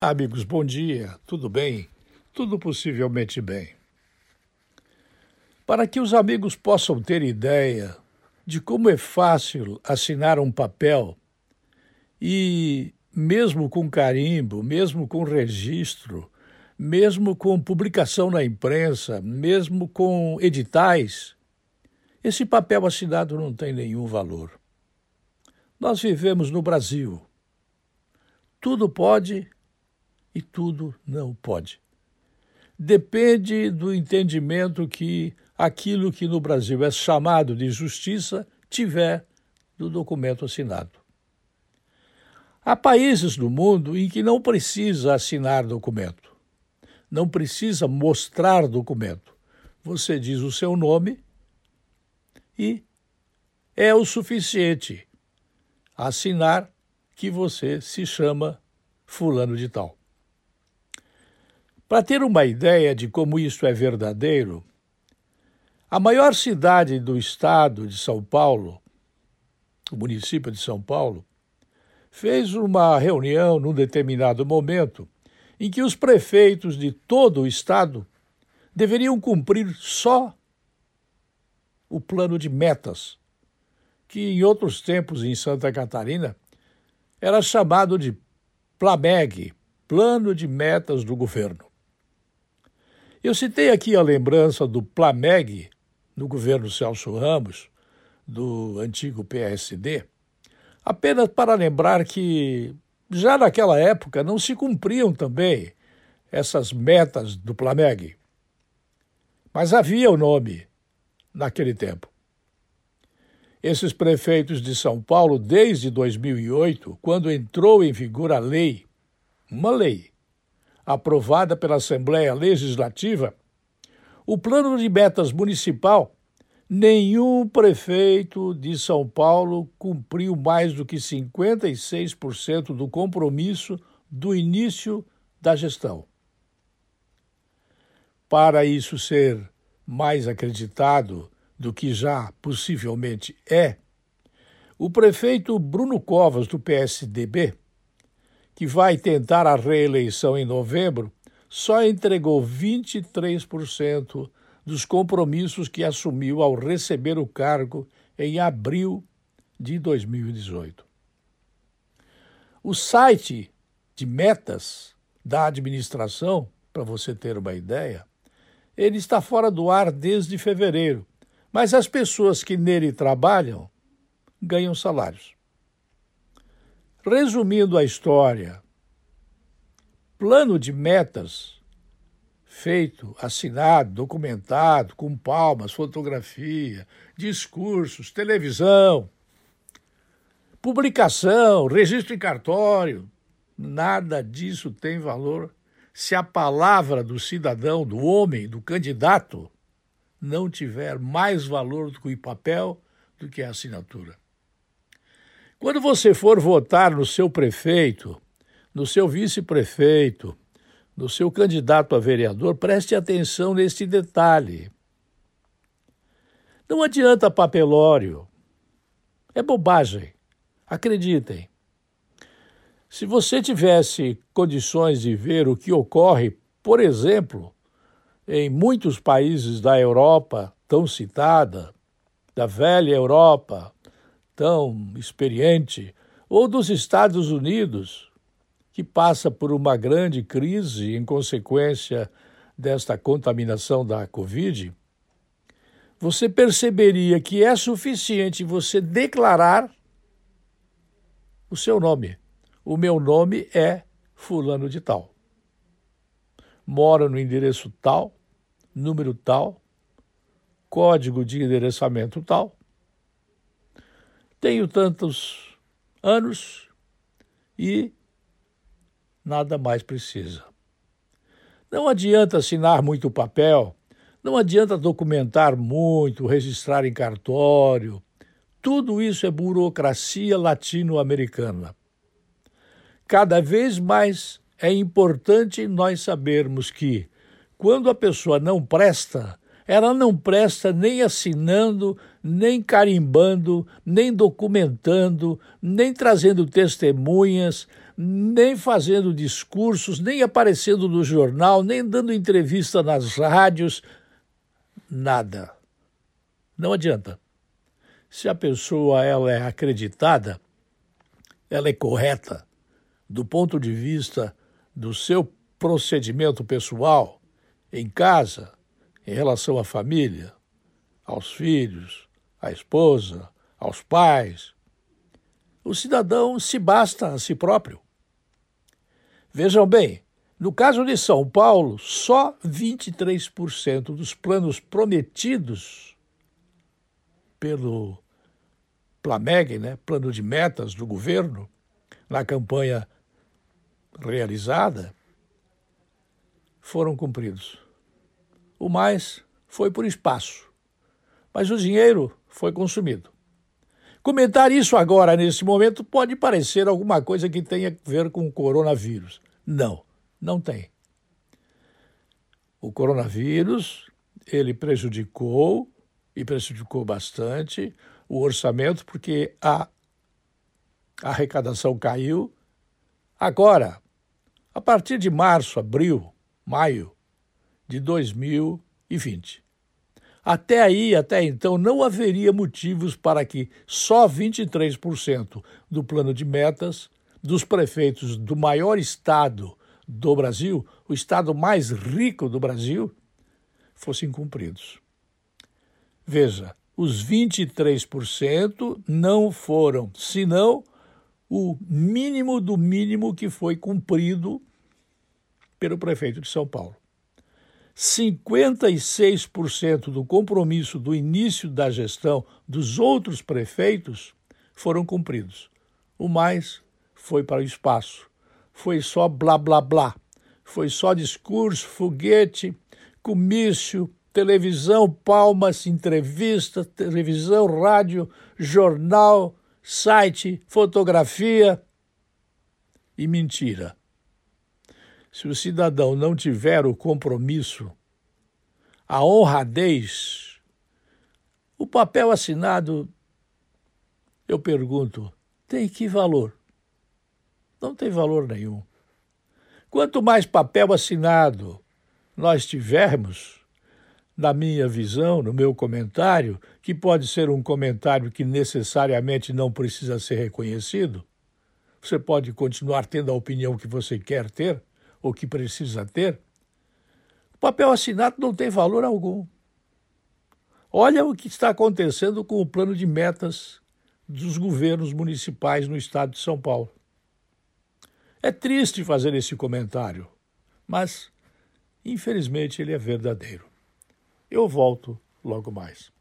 Amigos, bom dia. Tudo bem? Tudo possivelmente bem. Para que os amigos possam ter ideia de como é fácil assinar um papel e, mesmo com carimbo, mesmo com registro, mesmo com publicação na imprensa, mesmo com editais, esse papel assinado não tem nenhum valor. Nós vivemos no Brasil. Tudo pode e tudo não pode. Depende do entendimento que aquilo que no Brasil é chamado de justiça tiver do documento assinado. Há países no mundo em que não precisa assinar documento, não precisa mostrar documento. Você diz o seu nome e é o suficiente assinar que você se chama Fulano de Tal. Para ter uma ideia de como isso é verdadeiro, a maior cidade do estado de São Paulo, o município de São Paulo, fez uma reunião num determinado momento em que os prefeitos de todo o estado deveriam cumprir só o plano de metas, que em outros tempos em Santa Catarina era chamado de PLAMEG, Plano de Metas do Governo. Eu citei aqui a lembrança do Plameg, no governo Celso Ramos, do antigo PSD, apenas para lembrar que já naquela época não se cumpriam também essas metas do Plameg. Mas havia o nome naquele tempo. Esses prefeitos de São Paulo, desde 2008, quando entrou em vigor a lei, uma lei, aprovada pela Assembleia Legislativa, o plano de metas municipal, nenhum prefeito de São Paulo cumpriu mais do que 56% do compromisso do início da gestão. Para isso ser mais acreditado do que já possivelmente é, o prefeito Bruno Covas, do PSDB, que vai tentar a reeleição em novembro, só entregou 23% dos compromissos que assumiu ao receber o cargo em abril de 2018. O site de metas da administração, para você ter uma ideia, ele está fora do ar desde fevereiro, mas as pessoas que nele trabalham ganham salários. Resumindo a história, plano de metas feito, assinado, documentado, com palmas, fotografia, discursos, televisão, publicação, registro em cartório, nada disso tem valor se a palavra do cidadão, do homem, do candidato, não tiver mais valor do que o papel, do que a assinatura. Quando você for votar no seu prefeito, no seu vice-prefeito, no seu candidato a vereador, preste atenção neste detalhe. Não adianta papelório. É bobagem. Acreditem. Se você tivesse condições de ver o que ocorre, por exemplo, em muitos países da Europa tão citada, da velha Europa, tão experiente, ou dos Estados Unidos, que passa por uma grande crise em consequência desta contaminação da Covid, você perceberia que é suficiente você declarar o seu nome. O meu nome é Fulano de Tal. Mora no endereço tal, número tal, código de endereçamento tal, tenho tantos anos e nada mais precisa. Não adianta assinar muito papel, não adianta documentar muito, registrar em cartório. Tudo isso é burocracia latino-americana. Cada vez mais é importante nós sabermos que, quando a pessoa não presta, ela não presta nem assinando, nem carimbando, nem documentando, nem trazendo testemunhas, nem fazendo discursos, nem aparecendo no jornal, nem dando entrevista nas rádios, nada. Não adianta. Se a pessoa ela é acreditada, ela é correta do ponto de vista do seu procedimento pessoal em casa, em relação à família, aos filhos, à esposa, aos pais, o cidadão se basta a si próprio. Vejam bem, no caso de São Paulo, só 23% dos planos prometidos pelo Plameg, né, plano de metas do governo, na campanha realizada, foram cumpridos. O mais foi por espaço, mas o dinheiro foi consumido. Comentar isso agora, nesse momento, pode parecer alguma coisa que tenha a ver com o coronavírus. Não, não tem. O coronavírus, ele prejudicou, e prejudicou bastante, o orçamento, porque a arrecadação caiu. Agora, a partir de março, abril, maio de 2020, até aí, até então, não haveria motivos para que só 23% do plano de metas dos prefeitos do maior estado do Brasil, o estado mais rico do Brasil, fossem cumpridos. Veja, os 23% não foram, senão o mínimo do mínimo que foi cumprido pelo prefeito de São Paulo. 56% do compromisso do início da gestão dos outros prefeitos foram cumpridos. O mais foi para o espaço. Foi só blá blá blá. Foi só discurso, foguete, comício, televisão, palmas, entrevista, televisão, rádio, jornal, site, fotografia e mentira. Se o cidadão não tiver o compromisso, a honradez, o papel assinado, eu pergunto, tem que valor? Não tem valor nenhum. Quanto mais papel assinado nós tivermos, na minha visão, no meu comentário, que pode ser um comentário que necessariamente não precisa ser reconhecido, você pode continuar tendo a opinião que você quer ter, ou que precisa ter, o papel assinado não tem valor algum. Olha o que está acontecendo com o plano de metas dos governos municipais no estado de São Paulo. É triste fazer esse comentário, mas infelizmente ele é verdadeiro. Eu volto logo mais.